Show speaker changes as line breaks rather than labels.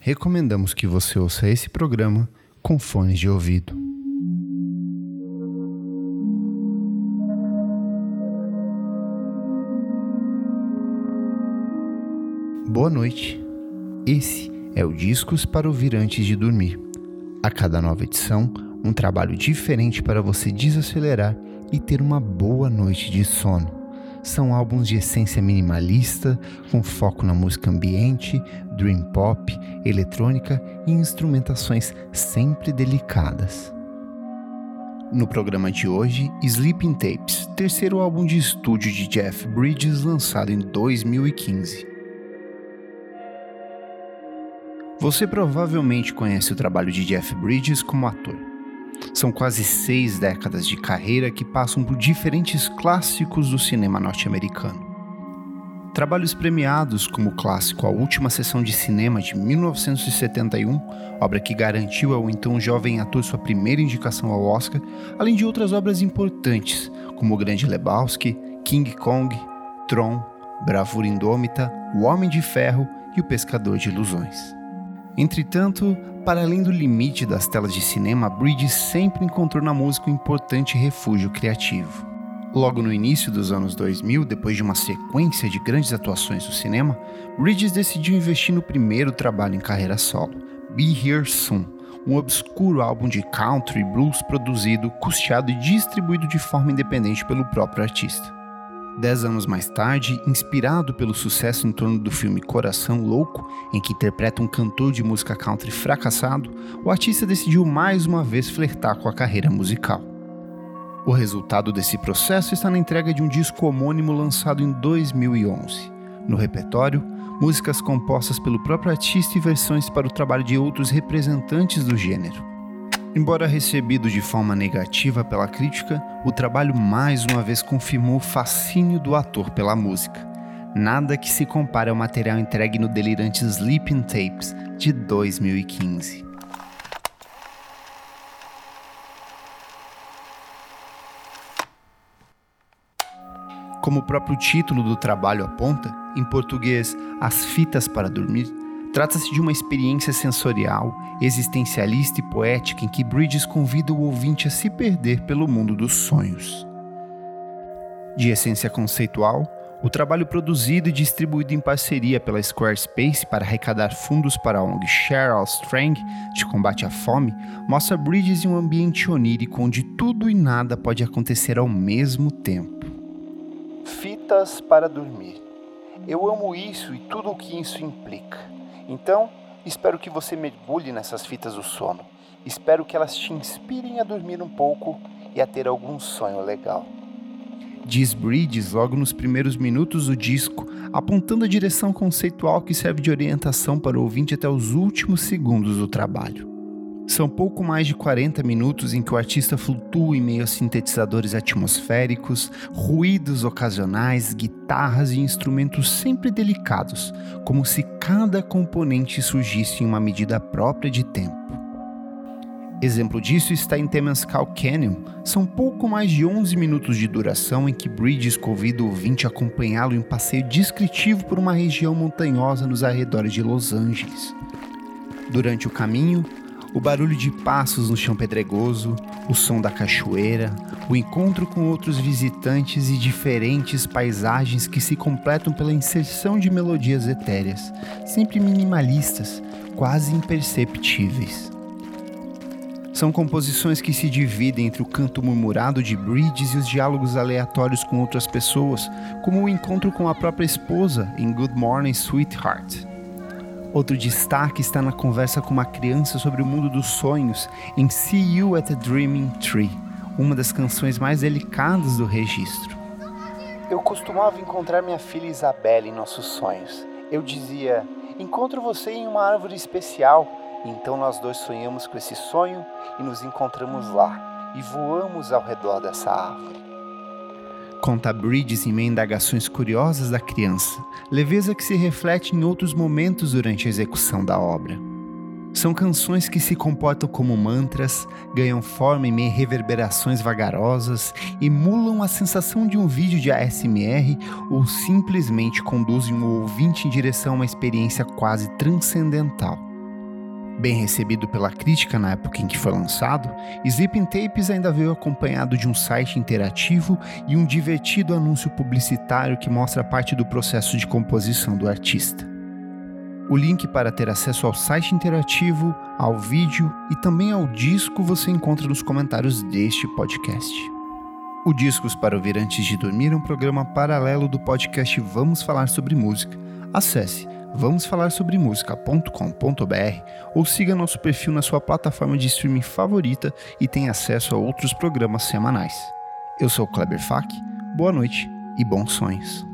recomendamos que você ouça esse programa com fones de ouvido. Boa noite. Esse é o Discos para ouvir antes de dormir. A cada nova edição, um trabalho diferente para você desacelerar e ter uma boa noite de sono. São álbuns de essência minimalista, com foco na música ambiente, dream pop, eletrônica e instrumentações sempre delicadas. No programa de hoje, Sleeping Tapes, terceiro álbum de estúdio de Jeff Bridges lançado em 2015. Você provavelmente conhece o trabalho de Jeff Bridges como ator. São quase seis décadas de carreira que passam por diferentes clássicos do cinema norte-americano. Trabalhos premiados como o clássico A Última Sessão de Cinema de 1971, obra que garantiu ao então jovem ator sua primeira indicação ao Oscar, além de outras obras importantes, como O Grande Lebowski, King Kong, Tron, Bravura Indômita, O Homem de Ferro e O Pescador de Ilusões. Entretanto, para além do limite das telas de cinema, Bridges sempre encontrou na música um importante refúgio criativo. Logo no início dos anos 2000, depois de uma sequência de grandes atuações no cinema, Bridges decidiu investir no primeiro trabalho em carreira solo, Be Here Soon, um obscuro álbum de country blues produzido, custeado e distribuído de forma independente pelo próprio artista. Dez anos mais tarde, inspirado pelo sucesso em torno do filme Coração Louco, em que interpreta um cantor de música country fracassado, o artista decidiu mais uma vez flertar com a carreira musical. O resultado desse processo está na entrega de um disco homônimo lançado em 2011. No repertório, músicas compostas pelo próprio artista e versões para o trabalho de outros representantes do gênero. Embora recebido de forma negativa pela crítica, o trabalho mais uma vez confirmou o fascínio do ator pela música. Nada que se compare ao material entregue no delirante Sleeping Tapes de 2015. Como o próprio título do trabalho aponta, em português, As Fitas para Dormir, trata-se de uma experiência sensorial, existencialista e poética em que Bridges convida o ouvinte a se perder pelo mundo dos sonhos. De essência conceitual, o trabalho produzido e distribuído em parceria pela Squarespace para arrecadar fundos para a ONG Cheryl Strang de combate à fome mostra Bridges em um ambiente onírico onde tudo e nada pode acontecer ao mesmo tempo. Fitas para dormir. Eu amo isso e tudo o que isso implica. Então, espero que você mergulhe nessas fitas do sono. Espero que elas te inspirem a dormir um pouco e a ter algum sonho legal. Diz Bridges logo nos primeiros minutos do disco, apontando a direção conceitual que serve de orientação para o ouvinte até os últimos segundos do trabalho. São pouco mais de 40 minutos em que o artista flutua em meio a sintetizadores atmosféricos, ruídos ocasionais, guitarras e instrumentos sempre delicados, como se cada componente surgisse em uma medida própria de tempo. Exemplo disso está em Temescal Canyon. São pouco mais de 11 minutos de duração em que Bridges convida o ouvinte a acompanhá-lo em um passeio descritivo por uma região montanhosa nos arredores de Los Angeles. Durante o caminho, o barulho de passos no chão pedregoso, o som da cachoeira, o encontro com outros visitantes e diferentes paisagens que se completam pela inserção de melodias etéreas, sempre minimalistas, quase imperceptíveis. São composições que se dividem entre o canto murmurado de Bridges e os diálogos aleatórios com outras pessoas, como o encontro com a própria esposa em Good Morning Sweetheart. Outro destaque está na conversa com uma criança sobre o mundo dos sonhos em See You at the Dreaming Tree, uma das canções mais delicadas do registro. Eu costumava encontrar minha filha Isabelle em nossos sonhos. Eu dizia: Encontro você em uma árvore especial. Então nós dois sonhamos com esse sonho e nos encontramos lá e voamos ao redor dessa árvore. Conta Bridges em meio a indagações curiosas da criança, leveza que se reflete em outros momentos durante a execução da obra. São canções que se comportam como mantras, ganham forma em meio a reverberações vagarosas, emulam a sensação de um vídeo de ASMR ou simplesmente conduzem o ouvinte em direção a uma experiência quase transcendental. Bem recebido pela crítica na época em que foi lançado, Sleeping Tapes ainda veio acompanhado de um site interativo e um divertido anúncio publicitário que mostra parte do processo de composição do artista. O link para ter acesso ao site interativo, ao vídeo e também ao disco você encontra nos comentários deste podcast. O Discos para ouvir antes de dormir é um programa paralelo do podcast Vamos Falar sobre Música. Acesse vamosfalarsobremusica.com.br ou siga nosso perfil na sua plataforma de streaming favorita e tenha acesso a outros programas semanais. Eu sou Kleber Fak, boa noite e bons sonhos.